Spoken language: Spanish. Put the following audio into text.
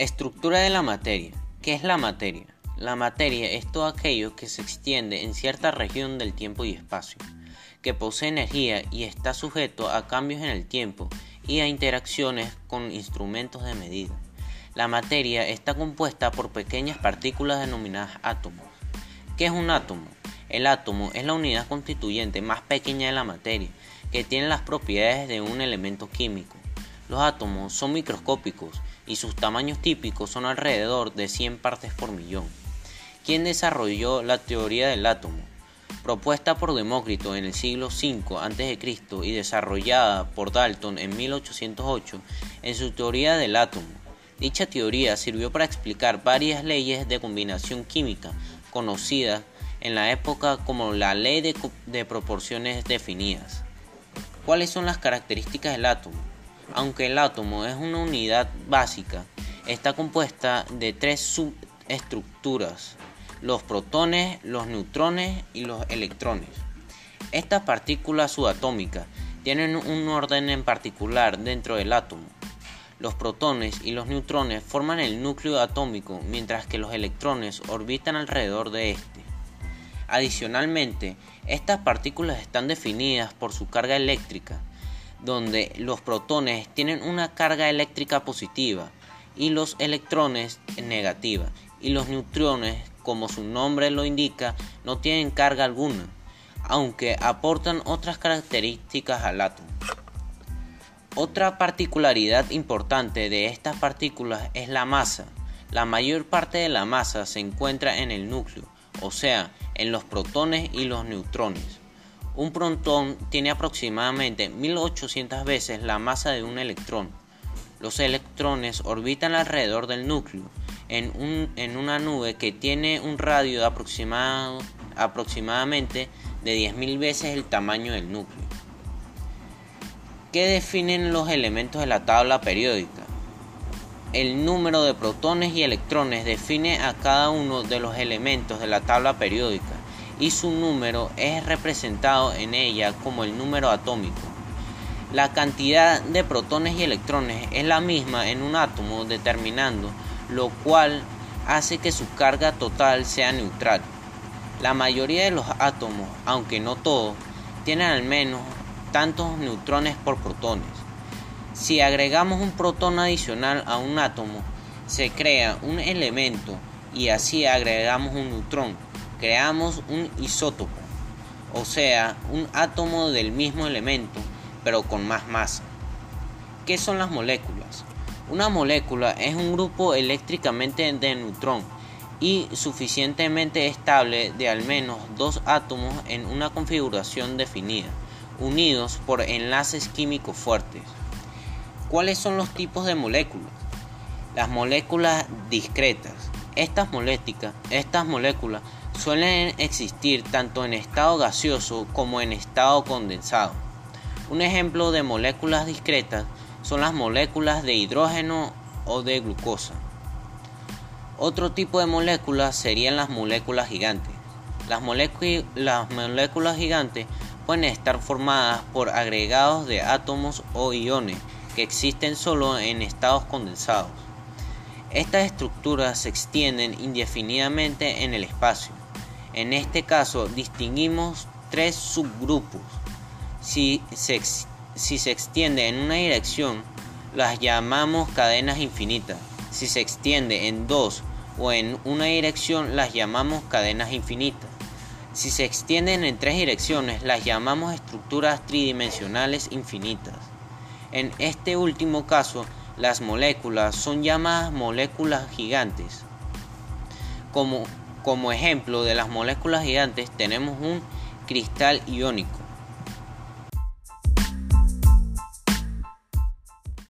Estructura de la materia. ¿Qué es la materia? La materia es todo aquello que se extiende en cierta región del tiempo y espacio, que posee energía y está sujeto a cambios en el tiempo y a interacciones con instrumentos de medida. La materia está compuesta por pequeñas partículas denominadas átomos. ¿Qué es un átomo? El átomo es la unidad constituyente más pequeña de la materia, que tiene las propiedades de un elemento químico. Los átomos son microscópicos y sus tamaños típicos son alrededor de 100 partes por millón. ¿Quién desarrolló la teoría del átomo? Propuesta por Demócrito en el siglo V a.C. y desarrollada por Dalton en 1808 en su teoría del átomo. Dicha teoría sirvió para explicar varias leyes de combinación química conocidas en la época como la ley de, de proporciones definidas. ¿Cuáles son las características del átomo? Aunque el átomo es una unidad básica, está compuesta de tres subestructuras, los protones, los neutrones y los electrones. Estas partículas subatómicas tienen un orden en particular dentro del átomo. Los protones y los neutrones forman el núcleo atómico, mientras que los electrones orbitan alrededor de este. Adicionalmente, estas partículas están definidas por su carga eléctrica, donde los protones tienen una carga eléctrica positiva y los electrones negativa, y los neutrones, como su nombre lo indica, no tienen carga alguna, aunque aportan otras características al átomo. Otra particularidad importante de estas partículas es la masa. La mayor parte de la masa se encuentra en el núcleo, o sea, en los protones y los neutrones. Un protón tiene aproximadamente 1800 veces la masa de un electrón. Los electrones orbitan alrededor del núcleo en, una nube que tiene un radio de aproximadamente de 10.000 veces el tamaño del núcleo. ¿Qué definen los elementos de la tabla periódica? El número de protones y electrones define a cada uno de los elementos de la tabla periódica y su número es representado en ella como el número atómico. La cantidad de protones y electrones es la misma en un átomo determinando lo cual hace que su carga total sea neutral. La mayoría de los átomos, aunque no todos, tienen al menos tantos neutrones por protones. Si agregamos un protón adicional a un átomo, se crea un elemento y así agregamos un neutrón creamos un isótopo, o sea, un átomo del mismo elemento, pero con más masa. ¿Qué son las moléculas? Una molécula es un grupo eléctricamente de neutrón y suficientemente estable de al menos dos átomos en una configuración definida, unidos por enlaces químicos fuertes. ¿Cuáles son los tipos de moléculas? Las moléculas discretas. Estas, estas moléculas suelen existir tanto en estado gaseoso como en estado condensado. Un ejemplo de moléculas discretas son las moléculas de hidrógeno o de glucosa. Otro tipo de moléculas serían las moléculas gigantes. Las, las moléculas gigantes pueden estar formadas por agregados de átomos o iones que existen solo en estados condensados. Estas estructuras se extienden indefinidamente en el espacio en este caso distinguimos tres subgrupos. Si se, si se extiende en una dirección, las llamamos cadenas infinitas. Si se extiende en dos o en una dirección, las llamamos cadenas infinitas. Si se extienden en tres direcciones, las llamamos estructuras tridimensionales infinitas. En este último caso, las moléculas son llamadas moléculas gigantes. Como como ejemplo de las moléculas gigantes tenemos un cristal iónico.